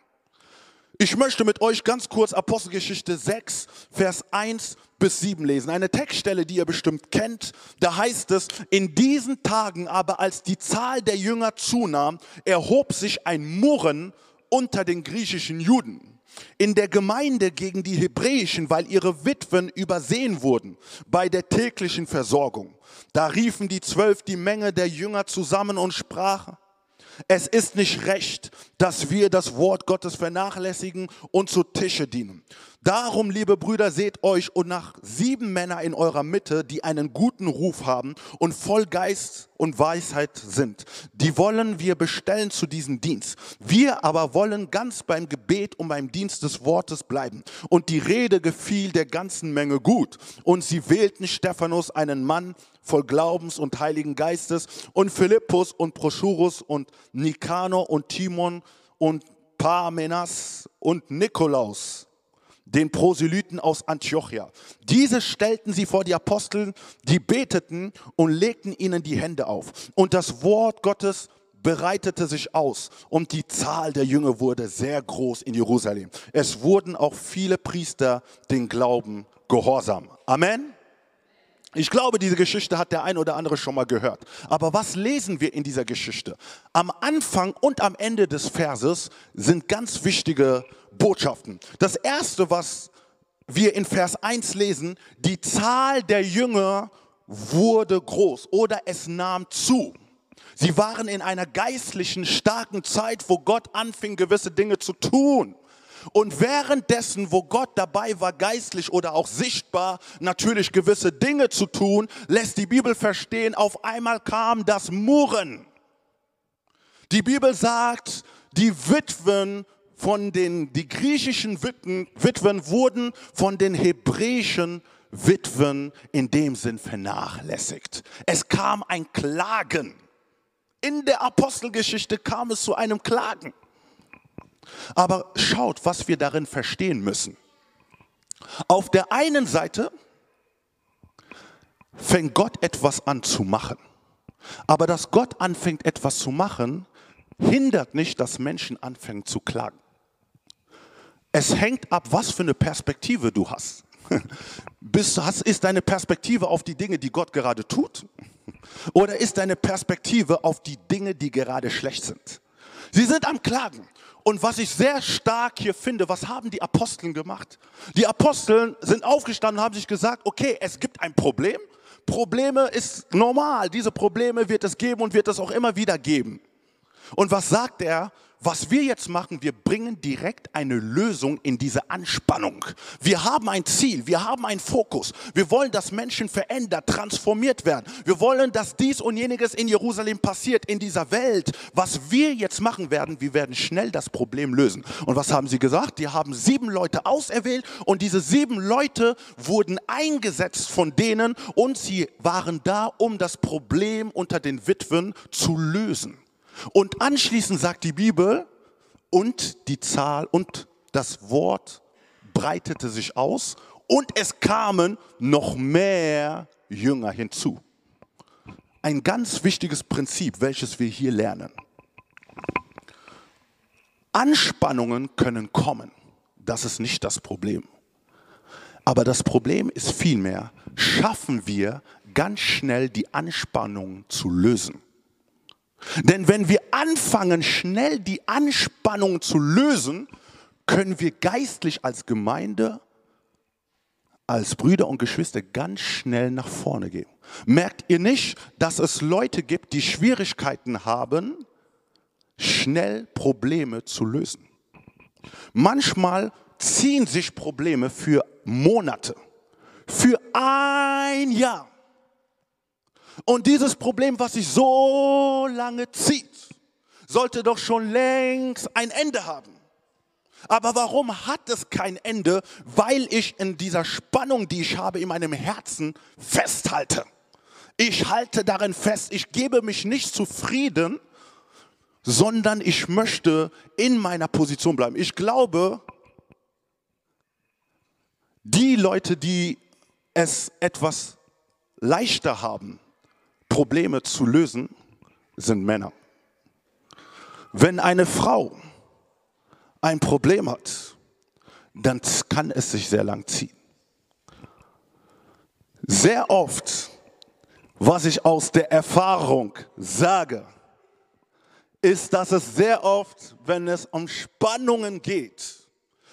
Ich möchte mit euch ganz kurz Apostelgeschichte 6, Vers 1 bis 7 lesen. Eine Textstelle, die ihr bestimmt kennt. Da heißt es, in diesen Tagen aber, als die Zahl der Jünger zunahm, erhob sich ein Murren unter den griechischen Juden in der Gemeinde gegen die Hebräischen, weil ihre Witwen übersehen wurden bei der täglichen Versorgung. Da riefen die Zwölf die Menge der Jünger zusammen und sprachen, es ist nicht recht, dass wir das Wort Gottes vernachlässigen und zu Tische dienen. Darum, liebe Brüder, seht euch und nach sieben Männer in eurer Mitte, die einen guten Ruf haben und voll Geist und Weisheit sind. Die wollen wir bestellen zu diesem Dienst. Wir aber wollen ganz beim Gebet und beim Dienst des Wortes bleiben. Und die Rede gefiel der ganzen Menge gut. Und sie wählten Stephanus, einen Mann voll Glaubens und Heiligen Geistes, und Philippus und Proschurus und Nikanor und Timon und Parmenas und Nikolaus den Proselyten aus Antiochia. Diese stellten sie vor die Apostel, die beteten und legten ihnen die Hände auf. Und das Wort Gottes bereitete sich aus und die Zahl der Jünger wurde sehr groß in Jerusalem. Es wurden auch viele Priester den Glauben gehorsam. Amen. Ich glaube, diese Geschichte hat der ein oder andere schon mal gehört. Aber was lesen wir in dieser Geschichte? Am Anfang und am Ende des Verses sind ganz wichtige Botschaften. Das erste, was wir in Vers 1 lesen, die Zahl der Jünger wurde groß oder es nahm zu. Sie waren in einer geistlichen, starken Zeit, wo Gott anfing, gewisse Dinge zu tun. Und währenddessen, wo Gott dabei war, geistlich oder auch sichtbar natürlich gewisse Dinge zu tun, lässt die Bibel verstehen, auf einmal kam das Murren. Die Bibel sagt, die Witwen von den, die griechischen Witwen, Witwen wurden von den hebräischen Witwen in dem Sinn vernachlässigt. Es kam ein Klagen. In der Apostelgeschichte kam es zu einem Klagen. Aber schaut, was wir darin verstehen müssen. Auf der einen Seite fängt Gott etwas an zu machen. Aber dass Gott anfängt etwas zu machen, hindert nicht, dass Menschen anfangen zu klagen. Es hängt ab, was für eine Perspektive du hast. Bist, ist deine Perspektive auf die Dinge, die Gott gerade tut? Oder ist deine Perspektive auf die Dinge, die gerade schlecht sind? Sie sind am Klagen. Und was ich sehr stark hier finde, was haben die Aposteln gemacht? Die Aposteln sind aufgestanden und haben sich gesagt, okay, es gibt ein Problem. Probleme ist normal. Diese Probleme wird es geben und wird es auch immer wieder geben. Und was sagt er? Was wir jetzt machen, wir bringen direkt eine Lösung in diese Anspannung. Wir haben ein Ziel, wir haben einen Fokus. Wir wollen, dass Menschen verändert, transformiert werden. Wir wollen, dass dies und jeniges in Jerusalem passiert, in dieser Welt. Was wir jetzt machen werden, wir werden schnell das Problem lösen. Und was haben sie gesagt? Die haben sieben Leute auserwählt und diese sieben Leute wurden eingesetzt von denen und sie waren da, um das Problem unter den Witwen zu lösen. Und anschließend sagt die Bibel, und die Zahl und das Wort breitete sich aus und es kamen noch mehr Jünger hinzu. Ein ganz wichtiges Prinzip, welches wir hier lernen. Anspannungen können kommen. Das ist nicht das Problem. Aber das Problem ist vielmehr, schaffen wir ganz schnell die Anspannung zu lösen. Denn wenn wir anfangen, schnell die Anspannung zu lösen, können wir geistlich als Gemeinde, als Brüder und Geschwister ganz schnell nach vorne gehen. Merkt ihr nicht, dass es Leute gibt, die Schwierigkeiten haben, schnell Probleme zu lösen? Manchmal ziehen sich Probleme für Monate, für ein Jahr. Und dieses Problem, was sich so lange zieht, sollte doch schon längst ein Ende haben. Aber warum hat es kein Ende? Weil ich in dieser Spannung, die ich habe in meinem Herzen, festhalte. Ich halte darin fest, ich gebe mich nicht zufrieden, sondern ich möchte in meiner Position bleiben. Ich glaube, die Leute, die es etwas leichter haben, Probleme zu lösen, sind Männer. Wenn eine Frau ein Problem hat, dann kann es sich sehr lang ziehen. Sehr oft, was ich aus der Erfahrung sage, ist, dass es sehr oft, wenn es um Spannungen geht,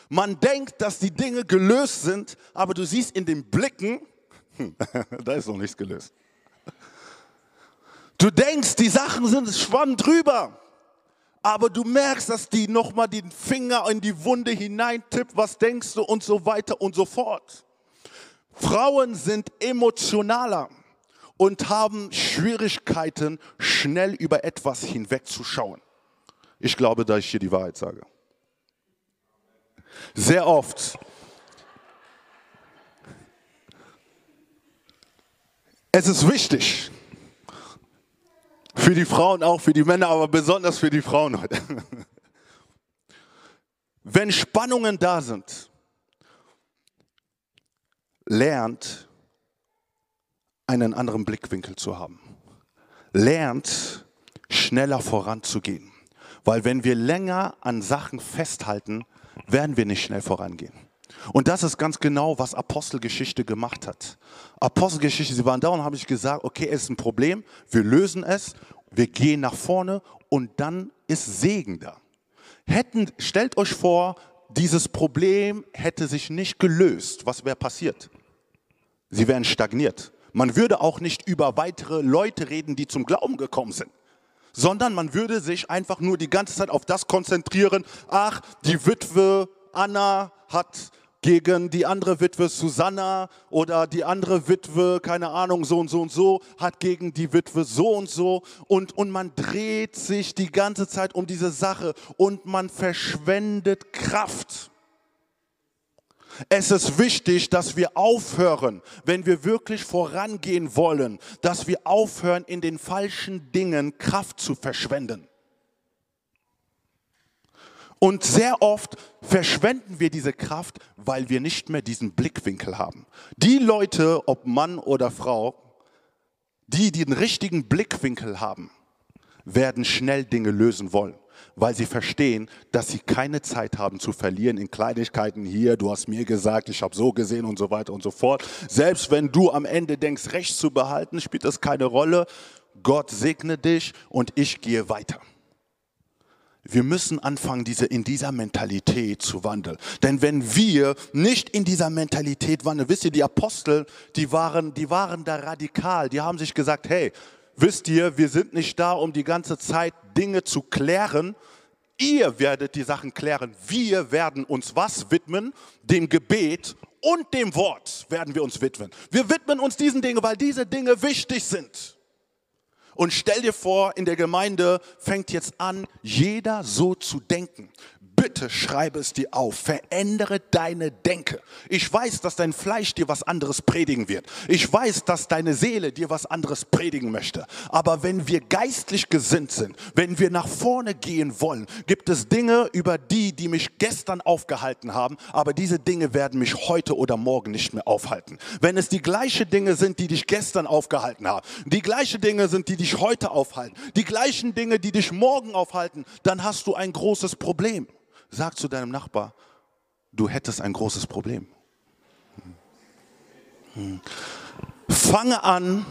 man denkt, dass die Dinge gelöst sind, aber du siehst in den Blicken, da ist noch nichts gelöst. Du denkst, die Sachen sind schwamm drüber, aber du merkst, dass die nochmal den Finger in die Wunde hineintippt, was denkst du und so weiter und so fort. Frauen sind emotionaler und haben Schwierigkeiten, schnell über etwas hinwegzuschauen. Ich glaube, dass ich hier die Wahrheit sage. Sehr oft. Es ist wichtig, für die Frauen auch, für die Männer, aber besonders für die Frauen heute. Wenn Spannungen da sind, lernt einen anderen Blickwinkel zu haben. Lernt schneller voranzugehen. Weil wenn wir länger an Sachen festhalten, werden wir nicht schnell vorangehen. Und das ist ganz genau, was Apostelgeschichte gemacht hat. Apostelgeschichte, sie waren da und haben sich gesagt, okay, es ist ein Problem, wir lösen es, wir gehen nach vorne und dann ist Segen da. Hätten, stellt euch vor, dieses Problem hätte sich nicht gelöst. Was wäre passiert? Sie wären stagniert. Man würde auch nicht über weitere Leute reden, die zum Glauben gekommen sind sondern man würde sich einfach nur die ganze Zeit auf das konzentrieren, ach, die Witwe Anna hat gegen die andere Witwe Susanna oder die andere Witwe, keine Ahnung, so und so und so, hat gegen die Witwe so und so und, und man dreht sich die ganze Zeit um diese Sache und man verschwendet Kraft. Es ist wichtig, dass wir aufhören, wenn wir wirklich vorangehen wollen, dass wir aufhören, in den falschen Dingen Kraft zu verschwenden. Und sehr oft verschwenden wir diese Kraft, weil wir nicht mehr diesen Blickwinkel haben. Die Leute, ob Mann oder Frau, die den richtigen Blickwinkel haben, werden schnell Dinge lösen wollen, weil sie verstehen, dass sie keine Zeit haben zu verlieren in Kleinigkeiten hier, du hast mir gesagt, ich habe so gesehen und so weiter und so fort. Selbst wenn du am Ende denkst, Recht zu behalten, spielt das keine Rolle. Gott segne dich und ich gehe weiter. Wir müssen anfangen, diese, in dieser Mentalität zu wandeln. Denn wenn wir nicht in dieser Mentalität wandeln, wisst ihr, die Apostel, die waren, die waren da radikal. Die haben sich gesagt, hey, wisst ihr, wir sind nicht da, um die ganze Zeit Dinge zu klären. Ihr werdet die Sachen klären. Wir werden uns was widmen? Dem Gebet und dem Wort werden wir uns widmen. Wir widmen uns diesen Dingen, weil diese Dinge wichtig sind. Und stell dir vor, in der Gemeinde fängt jetzt an, jeder so zu denken. Bitte schreibe es dir auf. Verändere deine Denke. Ich weiß, dass dein Fleisch dir was anderes predigen wird. Ich weiß, dass deine Seele dir was anderes predigen möchte. Aber wenn wir geistlich gesinnt sind, wenn wir nach vorne gehen wollen, gibt es Dinge über die, die mich gestern aufgehalten haben, aber diese Dinge werden mich heute oder morgen nicht mehr aufhalten. Wenn es die gleichen Dinge sind, die dich gestern aufgehalten haben, die gleichen Dinge sind, die dich heute aufhalten, die gleichen Dinge, die dich morgen aufhalten, dann hast du ein großes Problem. Sag zu deinem Nachbar, du hättest ein großes Problem. Fange an,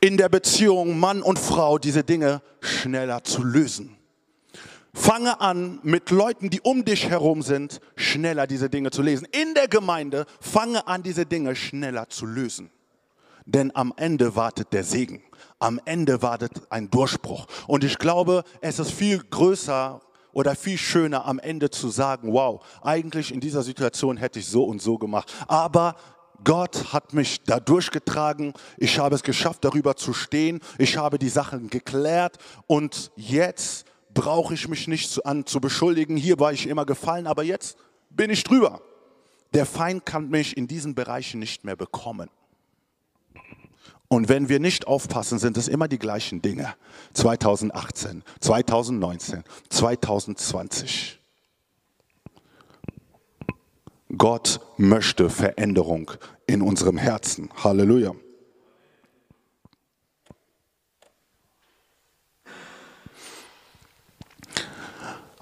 in der Beziehung Mann und Frau diese Dinge schneller zu lösen. Fange an, mit Leuten, die um dich herum sind, schneller diese Dinge zu lesen. In der Gemeinde fange an, diese Dinge schneller zu lösen. Denn am Ende wartet der Segen. Am Ende wartet ein Durchbruch. Und ich glaube, es ist viel größer oder viel schöner am Ende zu sagen, wow, eigentlich in dieser Situation hätte ich so und so gemacht. Aber Gott hat mich da durchgetragen. Ich habe es geschafft, darüber zu stehen. Ich habe die Sachen geklärt und jetzt brauche ich mich nicht zu, an zu beschuldigen. Hier war ich immer gefallen, aber jetzt bin ich drüber. Der Feind kann mich in diesen Bereichen nicht mehr bekommen. Und wenn wir nicht aufpassen, sind es immer die gleichen Dinge. 2018, 2019, 2020. Gott möchte Veränderung in unserem Herzen. Halleluja.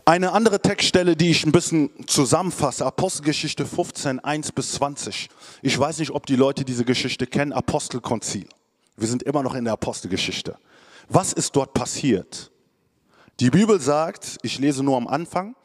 Eine andere Textstelle, die ich ein bisschen zusammenfasse, Apostelgeschichte 15, 1 bis 20. Ich weiß nicht, ob die Leute diese Geschichte kennen, Apostelkonzil. Wir sind immer noch in der Apostelgeschichte. Was ist dort passiert? Die Bibel sagt, ich lese nur am Anfang,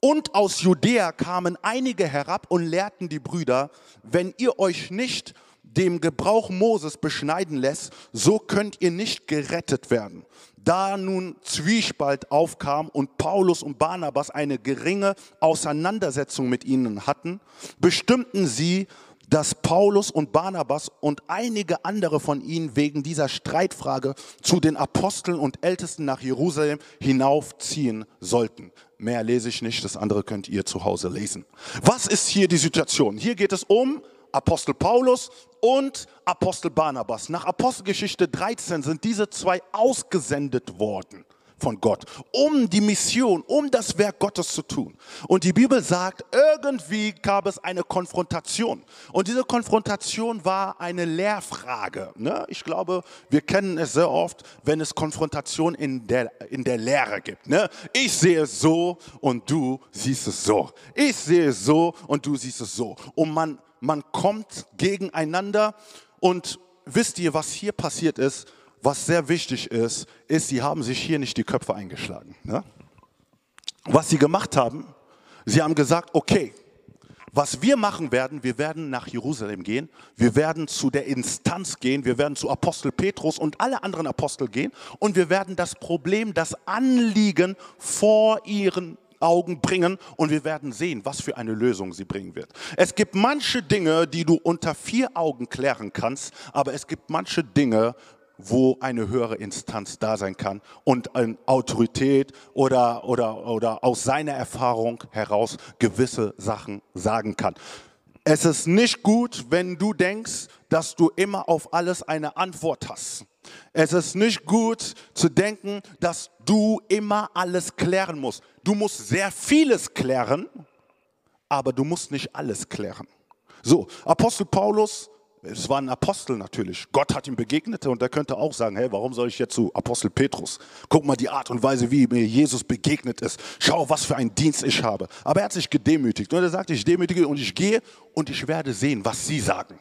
und aus Judäa kamen einige herab und lehrten die Brüder, wenn ihr euch nicht dem Gebrauch Moses beschneiden lässt, so könnt ihr nicht gerettet werden. Da nun Zwiespalt aufkam und Paulus und Barnabas eine geringe Auseinandersetzung mit ihnen hatten, bestimmten sie, dass Paulus und Barnabas und einige andere von ihnen wegen dieser Streitfrage zu den Aposteln und Ältesten nach Jerusalem hinaufziehen sollten. Mehr lese ich nicht, das andere könnt ihr zu Hause lesen. Was ist hier die Situation? Hier geht es um Apostel Paulus und Apostel Barnabas. Nach Apostelgeschichte 13 sind diese zwei ausgesendet worden von Gott, um die Mission, um das Werk Gottes zu tun. Und die Bibel sagt, irgendwie gab es eine Konfrontation. Und diese Konfrontation war eine Lehrfrage. Ne? Ich glaube, wir kennen es sehr oft, wenn es Konfrontation in der, in der Lehre gibt. Ne? Ich sehe es so und du siehst es so. Ich sehe es so und du siehst es so. Und man man kommt gegeneinander und wisst ihr, was hier passiert ist, was sehr wichtig ist, ist, sie haben sich hier nicht die Köpfe eingeschlagen. Ne? Was sie gemacht haben, sie haben gesagt, okay, was wir machen werden, wir werden nach Jerusalem gehen, wir werden zu der Instanz gehen, wir werden zu Apostel Petrus und alle anderen Apostel gehen und wir werden das Problem, das Anliegen vor ihren Augen bringen und wir werden sehen, was für eine Lösung sie bringen wird. Es gibt manche Dinge, die du unter vier Augen klären kannst, aber es gibt manche Dinge, wo eine höhere Instanz da sein kann und eine Autorität oder, oder, oder aus seiner Erfahrung heraus gewisse Sachen sagen kann. Es ist nicht gut, wenn du denkst, dass du immer auf alles eine Antwort hast. Es ist nicht gut zu denken, dass du immer alles klären musst. Du musst sehr vieles klären, aber du musst nicht alles klären. So, Apostel Paulus, es war ein Apostel natürlich. Gott hat ihm begegnet und er könnte auch sagen, hey, warum soll ich jetzt zu Apostel Petrus? Guck mal die Art und Weise, wie mir Jesus begegnet ist. Schau, was für einen Dienst ich habe. Aber er hat sich gedemütigt und er sagt, ich demütige und ich gehe und ich werde sehen, was sie sagen.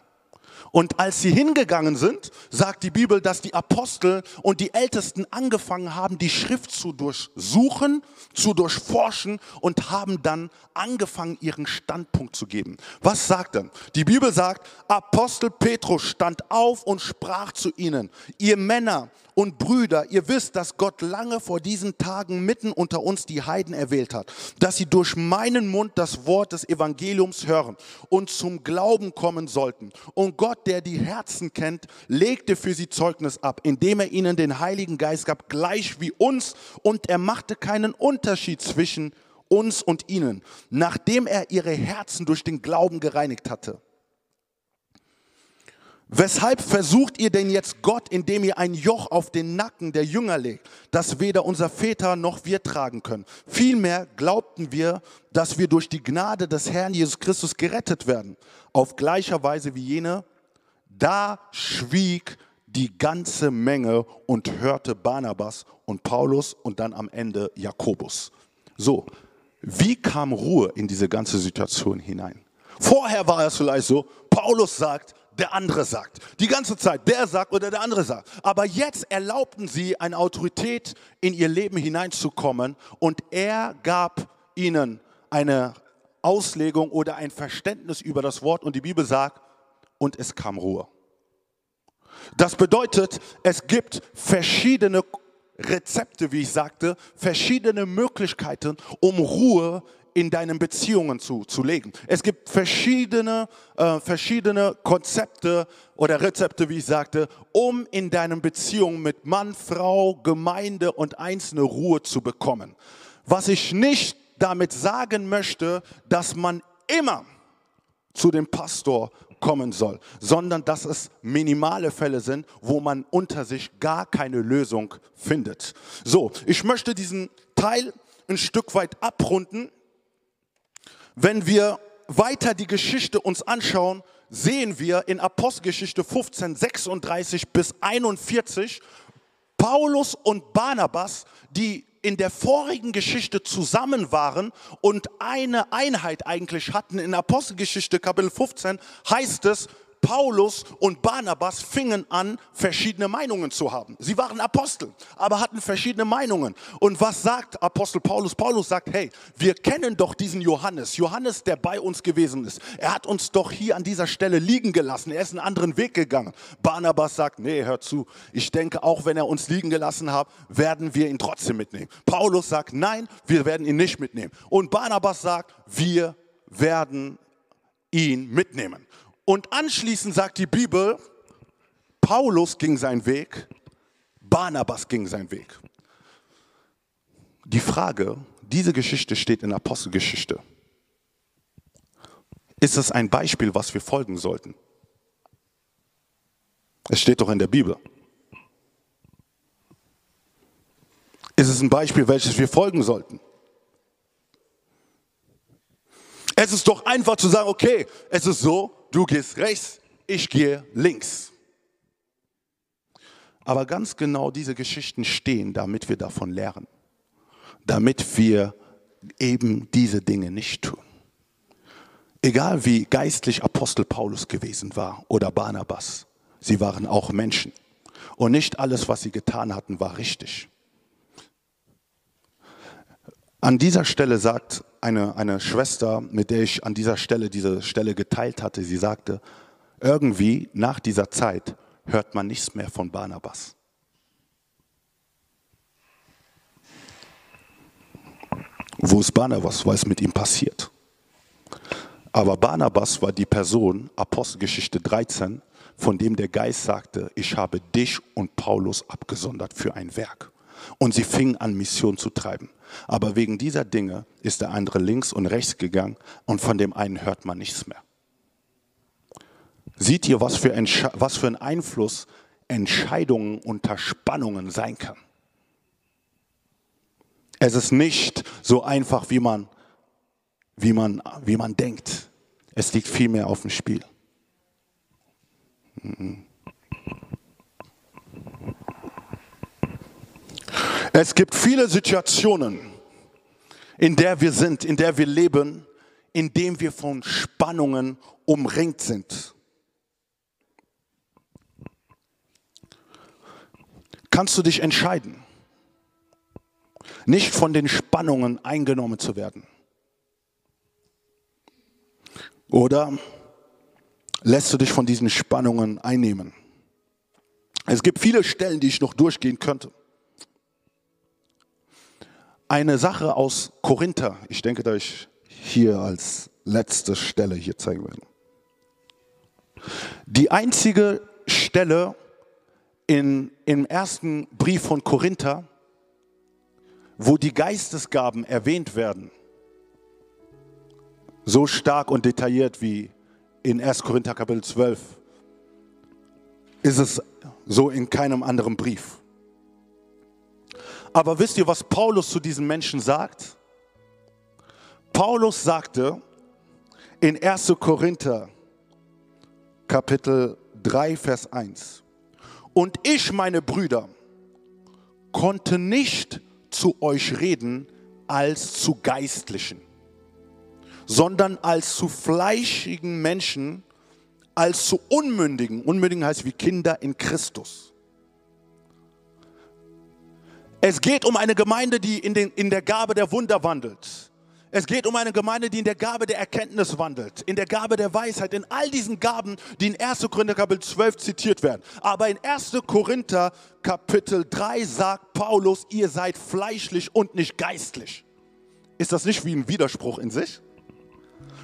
Und als sie hingegangen sind, sagt die Bibel, dass die Apostel und die Ältesten angefangen haben, die Schrift zu durchsuchen, zu durchforschen und haben dann angefangen, ihren Standpunkt zu geben. Was sagt er? Die Bibel sagt, Apostel Petrus stand auf und sprach zu ihnen, ihr Männer und Brüder, ihr wisst, dass Gott lange vor diesen Tagen mitten unter uns die Heiden erwählt hat, dass sie durch meinen Mund das Wort des Evangeliums hören und zum Glauben kommen sollten. Und Gott, der die Herzen kennt, legte für sie Zeugnis ab, indem er ihnen den Heiligen Geist gab, gleich wie uns, und er machte keinen Unterschied zwischen uns und ihnen, nachdem er ihre Herzen durch den Glauben gereinigt hatte. Weshalb versucht ihr denn jetzt Gott, indem ihr ein Joch auf den Nacken der Jünger legt, das weder unser Väter noch wir tragen können? Vielmehr glaubten wir, dass wir durch die Gnade des Herrn Jesus Christus gerettet werden, auf gleicher Weise wie jene. Da schwieg die ganze Menge und hörte Barnabas und Paulus und dann am Ende Jakobus. So, wie kam Ruhe in diese ganze Situation hinein? Vorher war es vielleicht so, Paulus sagt, der andere sagt. Die ganze Zeit, der sagt oder der andere sagt. Aber jetzt erlaubten sie, eine Autorität in ihr Leben hineinzukommen und er gab ihnen eine Auslegung oder ein Verständnis über das Wort und die Bibel sagt, und es kam Ruhe. Das bedeutet, es gibt verschiedene Rezepte, wie ich sagte, verschiedene Möglichkeiten, um Ruhe in deinen Beziehungen zu, zu legen. Es gibt verschiedene, äh, verschiedene Konzepte oder Rezepte, wie ich sagte, um in deinen Beziehungen mit Mann, Frau, Gemeinde und einzelne Ruhe zu bekommen. Was ich nicht damit sagen möchte, dass man immer zu dem Pastor kommen soll, sondern dass es minimale Fälle sind, wo man unter sich gar keine Lösung findet. So, ich möchte diesen Teil ein Stück weit abrunden wenn wir weiter die Geschichte uns anschauen, sehen wir in Apostelgeschichte 15, 36 bis 41 Paulus und Barnabas, die in der vorigen Geschichte zusammen waren und eine Einheit eigentlich hatten. In Apostelgeschichte Kapitel 15 heißt es, Paulus und Barnabas fingen an, verschiedene Meinungen zu haben. Sie waren Apostel, aber hatten verschiedene Meinungen. Und was sagt Apostel Paulus? Paulus sagt, hey, wir kennen doch diesen Johannes. Johannes, der bei uns gewesen ist. Er hat uns doch hier an dieser Stelle liegen gelassen. Er ist einen anderen Weg gegangen. Barnabas sagt, nee, hör zu. Ich denke, auch wenn er uns liegen gelassen hat, werden wir ihn trotzdem mitnehmen. Paulus sagt, nein, wir werden ihn nicht mitnehmen. Und Barnabas sagt, wir werden ihn mitnehmen. Und anschließend sagt die Bibel, Paulus ging seinen Weg, Barnabas ging seinen Weg. Die Frage, diese Geschichte steht in Apostelgeschichte. Ist es ein Beispiel, was wir folgen sollten? Es steht doch in der Bibel. Ist es ein Beispiel, welches wir folgen sollten? Es ist doch einfach zu sagen, okay, es ist so, du gehst rechts, ich gehe links. Aber ganz genau diese Geschichten stehen, damit wir davon lernen, damit wir eben diese Dinge nicht tun. Egal wie geistlich Apostel Paulus gewesen war oder Barnabas, sie waren auch Menschen. Und nicht alles, was sie getan hatten, war richtig. An dieser Stelle sagt eine, eine Schwester, mit der ich an dieser Stelle diese Stelle geteilt hatte, sie sagte, irgendwie nach dieser Zeit hört man nichts mehr von Barnabas. Wo ist Barnabas? Was ist mit ihm passiert? Aber Barnabas war die Person, Apostelgeschichte 13, von dem der Geist sagte, ich habe dich und Paulus abgesondert für ein Werk. Und sie fingen an, Mission zu treiben. Aber wegen dieser Dinge ist der andere links und rechts gegangen und von dem einen hört man nichts mehr. Seht ihr, was für, was für ein Einfluss Entscheidungen unter Spannungen sein kann? Es ist nicht so einfach, wie man, wie man, wie man denkt. Es liegt viel mehr auf dem Spiel. Mhm. Es gibt viele Situationen, in der wir sind, in der wir leben, in denen wir von Spannungen umringt sind. Kannst du dich entscheiden, nicht von den Spannungen eingenommen zu werden? Oder lässt du dich von diesen Spannungen einnehmen? Es gibt viele Stellen, die ich noch durchgehen könnte. Eine Sache aus Korinther, ich denke, da ich hier als letzte Stelle hier zeigen werde. Die einzige Stelle in, im ersten Brief von Korinther, wo die Geistesgaben erwähnt werden, so stark und detailliert wie in 1 Korinther Kapitel 12, ist es so in keinem anderen Brief. Aber wisst ihr, was Paulus zu diesen Menschen sagt? Paulus sagte in 1. Korinther Kapitel 3, Vers 1, und ich, meine Brüder, konnte nicht zu euch reden als zu Geistlichen, sondern als zu fleischigen Menschen, als zu Unmündigen. Unmündigen heißt wie Kinder in Christus. Es geht um eine Gemeinde, die in, den, in der Gabe der Wunder wandelt. Es geht um eine Gemeinde, die in der Gabe der Erkenntnis wandelt, in der Gabe der Weisheit, in all diesen Gaben, die in 1. Korinther Kapitel 12 zitiert werden. Aber in 1. Korinther Kapitel 3 sagt Paulus, ihr seid fleischlich und nicht geistlich. Ist das nicht wie ein Widerspruch in sich?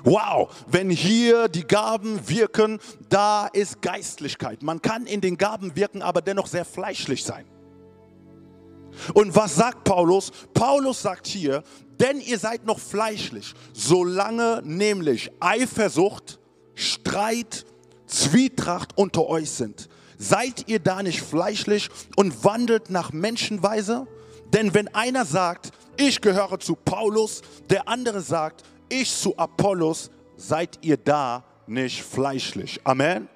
Wow, wenn hier die Gaben wirken, da ist Geistlichkeit. Man kann in den Gaben wirken, aber dennoch sehr fleischlich sein. Und was sagt Paulus? Paulus sagt hier, denn ihr seid noch fleischlich, solange nämlich Eifersucht, Streit, Zwietracht unter euch sind. Seid ihr da nicht fleischlich und wandelt nach Menschenweise? Denn wenn einer sagt, ich gehöre zu Paulus, der andere sagt, ich zu Apollos, seid ihr da nicht fleischlich. Amen.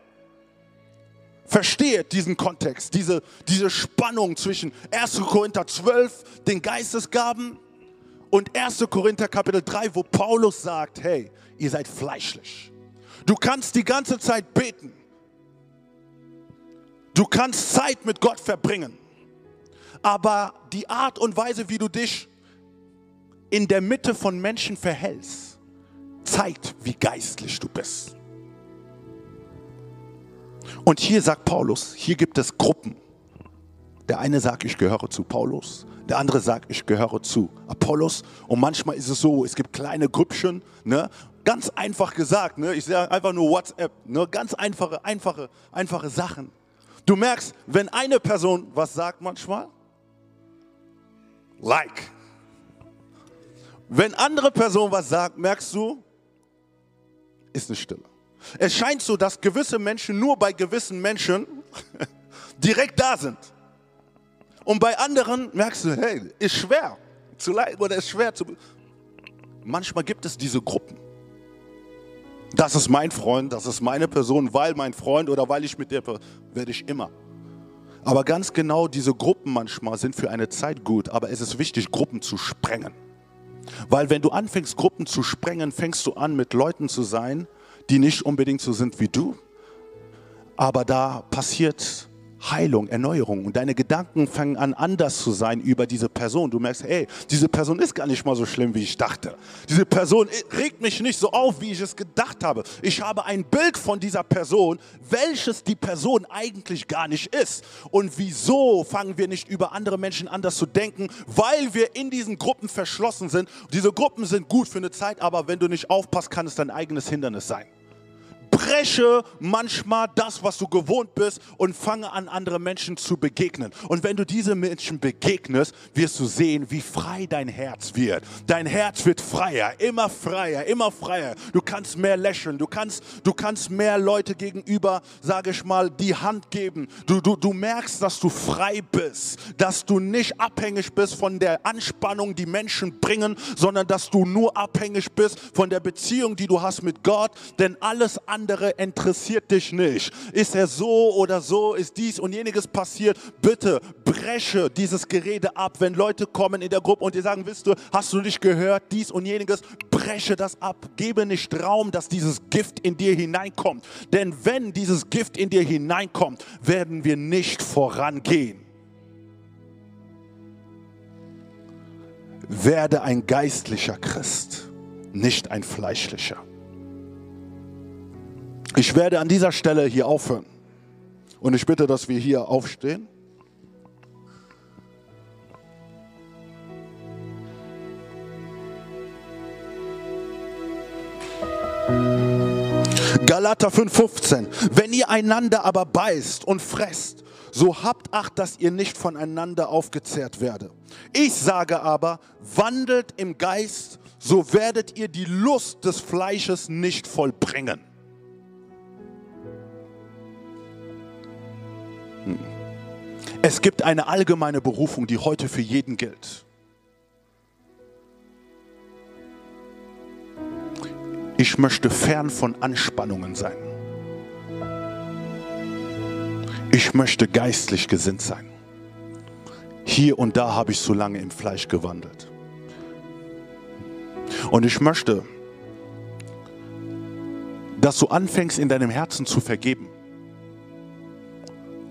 Versteht diesen Kontext, diese, diese Spannung zwischen 1. Korinther 12, den Geistesgaben, und 1. Korinther Kapitel 3, wo Paulus sagt, hey, ihr seid fleischlich. Du kannst die ganze Zeit beten. Du kannst Zeit mit Gott verbringen. Aber die Art und Weise, wie du dich in der Mitte von Menschen verhältst, zeigt, wie geistlich du bist. Und hier sagt Paulus, hier gibt es Gruppen. Der eine sagt, ich gehöre zu Paulus, der andere sagt, ich gehöre zu Apollos. Und manchmal ist es so, es gibt kleine Grüppchen, ne? ganz einfach gesagt, ne? ich sage einfach nur WhatsApp, ne? ganz einfache, einfache, einfache Sachen. Du merkst, wenn eine Person was sagt manchmal, like. Wenn andere Person was sagt, merkst du, ist eine Stille. Es scheint so, dass gewisse Menschen nur bei gewissen Menschen direkt da sind. Und bei anderen merkst du, hey, ist schwer zu leiden oder ist schwer zu. Manchmal gibt es diese Gruppen. Das ist mein Freund, das ist meine Person, weil mein Freund oder weil ich mit der werde ich immer. Aber ganz genau diese Gruppen manchmal sind für eine Zeit gut, aber es ist wichtig, Gruppen zu sprengen. Weil wenn du anfängst, Gruppen zu sprengen, fängst du an, mit Leuten zu sein, die nicht unbedingt so sind wie du. Aber da passiert Heilung, Erneuerung und deine Gedanken fangen an anders zu sein über diese Person. Du merkst, hey, diese Person ist gar nicht mal so schlimm, wie ich dachte. Diese Person regt mich nicht so auf, wie ich es gedacht habe. Ich habe ein Bild von dieser Person, welches die Person eigentlich gar nicht ist. Und wieso fangen wir nicht über andere Menschen anders zu denken? Weil wir in diesen Gruppen verschlossen sind. Diese Gruppen sind gut für eine Zeit, aber wenn du nicht aufpasst, kann es dein eigenes Hindernis sein breche manchmal das, was du gewohnt bist und fange an, andere Menschen zu begegnen. Und wenn du diese Menschen begegnest, wirst du sehen, wie frei dein Herz wird. Dein Herz wird freier, immer freier, immer freier. Du kannst mehr lächeln, du kannst, du kannst mehr Leute gegenüber, sage ich mal, die Hand geben. Du, du, du merkst, dass du frei bist, dass du nicht abhängig bist von der Anspannung, die Menschen bringen, sondern dass du nur abhängig bist von der Beziehung, die du hast mit Gott. Denn alles andere andere interessiert dich nicht. Ist er so oder so, ist dies und jeniges passiert. Bitte breche dieses Gerede ab, wenn Leute kommen in der Gruppe und dir sagen, wisst du, hast du nicht gehört, dies und jeniges, breche das ab. Gebe nicht Raum, dass dieses Gift in dir hineinkommt. Denn wenn dieses Gift in dir hineinkommt, werden wir nicht vorangehen. Werde ein geistlicher Christ, nicht ein fleischlicher. Ich werde an dieser Stelle hier aufhören. Und ich bitte, dass wir hier aufstehen. Galater 5,15. Wenn ihr einander aber beißt und fresst, so habt Acht, dass ihr nicht voneinander aufgezehrt werde. Ich sage aber, wandelt im Geist, so werdet ihr die Lust des Fleisches nicht vollbringen. Es gibt eine allgemeine Berufung, die heute für jeden gilt. Ich möchte fern von Anspannungen sein. Ich möchte geistlich gesinnt sein. Hier und da habe ich so lange im Fleisch gewandelt. Und ich möchte, dass du anfängst in deinem Herzen zu vergeben.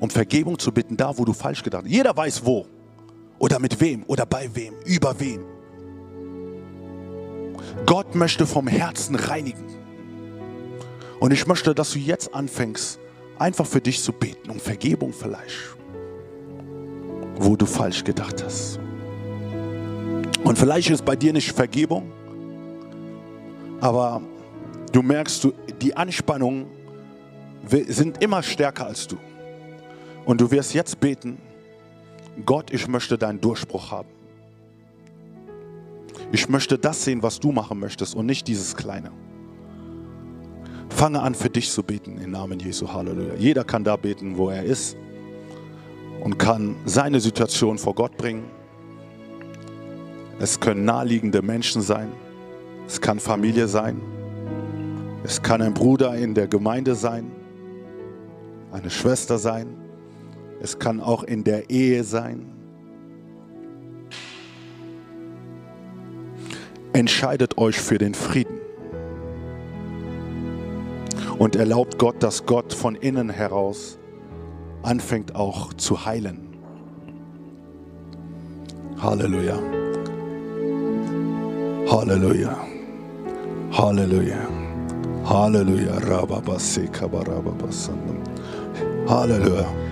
Um Vergebung zu bitten, da wo du falsch gedacht hast. Jeder weiß wo. Oder mit wem. Oder bei wem. Über wen. Gott möchte vom Herzen reinigen. Und ich möchte, dass du jetzt anfängst, einfach für dich zu beten, um Vergebung vielleicht, wo du falsch gedacht hast. Und vielleicht ist bei dir nicht Vergebung, aber du merkst, die Anspannungen sind immer stärker als du. Und du wirst jetzt beten, Gott, ich möchte deinen Durchbruch haben. Ich möchte das sehen, was du machen möchtest und nicht dieses Kleine. Fange an, für dich zu beten im Namen Jesu. Halleluja. Jeder kann da beten, wo er ist und kann seine Situation vor Gott bringen. Es können naheliegende Menschen sein. Es kann Familie sein. Es kann ein Bruder in der Gemeinde sein. Eine Schwester sein. Es kann auch in der Ehe sein. entscheidet euch für den Frieden. Und erlaubt Gott, dass Gott von innen heraus anfängt auch zu heilen. Halleluja. Halleluja. Halleluja. Halleluja. Halleluja.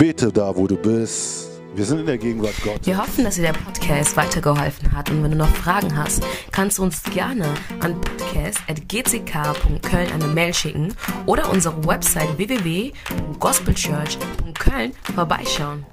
Bete da, wo du bist. Wir sind in der Gegenwart Gottes. Wir hoffen, dass dir der Podcast weitergeholfen hat. Und wenn du noch Fragen hast, kannst du uns gerne an podcast.gck.köln eine Mail schicken oder unsere Website www.gospelchurch.köln vorbeischauen.